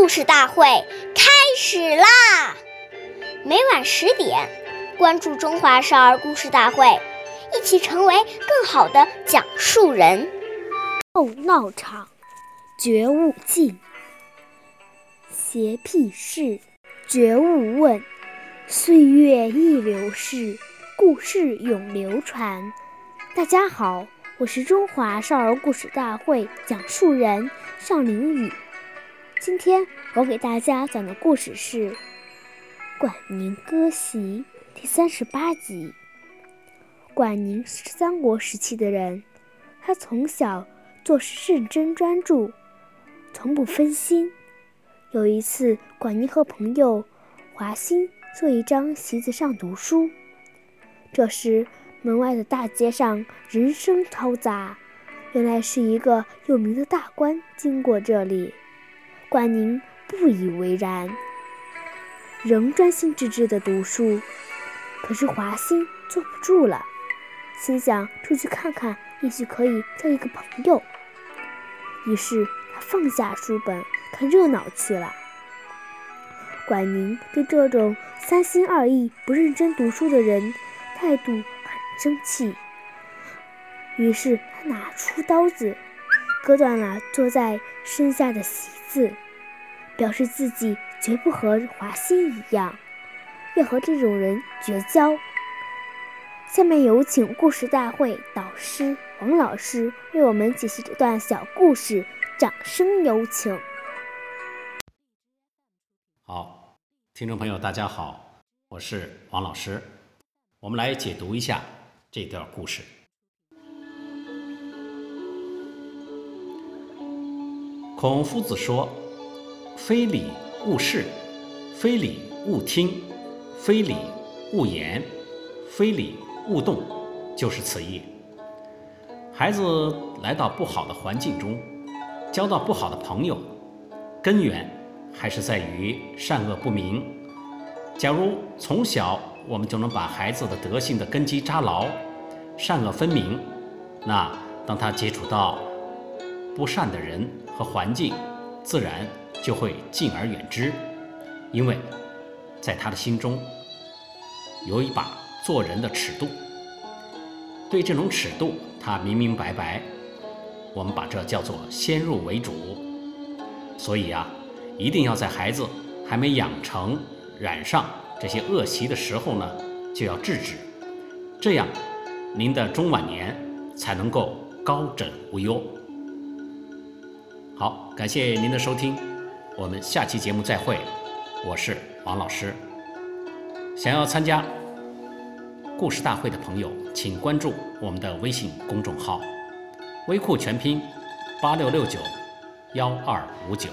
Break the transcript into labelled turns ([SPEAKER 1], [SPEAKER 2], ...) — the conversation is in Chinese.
[SPEAKER 1] 故事大会开始啦！每晚十点，关注《中华少儿故事大会》，一起成为更好的讲述人。
[SPEAKER 2] 斗闹场，觉悟尽，邪僻事，觉悟问。岁月易流逝，故事永流传。大家好，我是中华少儿故事大会讲述人尚凌宇。今天我给大家讲的故事是《管宁割席》第三十八集。管宁是三国时期的人，他从小做事认真专注，从不分心。有一次，管宁和朋友华歆坐一张席子上读书，这时门外的大街上人声嘈杂，原来是一个有名的大官经过这里。管宁不以为然，仍专心致志地读书。可是华歆坐不住了，心想出去看看，也许可以交一个朋友。于是他放下书本，看热闹去了。管宁对这种三心二意、不认真读书的人态度很生气，于是他拿出刀子。割断了坐在身下的席子，表示自己绝不和华歆一样，要和这种人绝交。下面有请故事大会导师王老师为我们解析这段小故事，掌声有请。
[SPEAKER 3] 好，听众朋友，大家好，我是王老师，我们来解读一下这段故事。孔夫子说：“非礼勿视，非礼勿听，非礼勿言，非礼勿动，就是此意。孩子来到不好的环境中，交到不好的朋友，根源还是在于善恶不明。假如从小我们就能把孩子的德性的根基扎牢，善恶分明，那当他接触到不善的人，和环境，自然就会敬而远之，因为在他的心中有一把做人的尺度，对这种尺度他明明白白，我们把这叫做先入为主。所以啊，一定要在孩子还没养成染上这些恶习的时候呢，就要制止，这样您的中晚年才能够高枕无忧。好，感谢您的收听，我们下期节目再会。我是王老师。想要参加故事大会的朋友，请关注我们的微信公众号“微库全拼八六六九幺二五九”。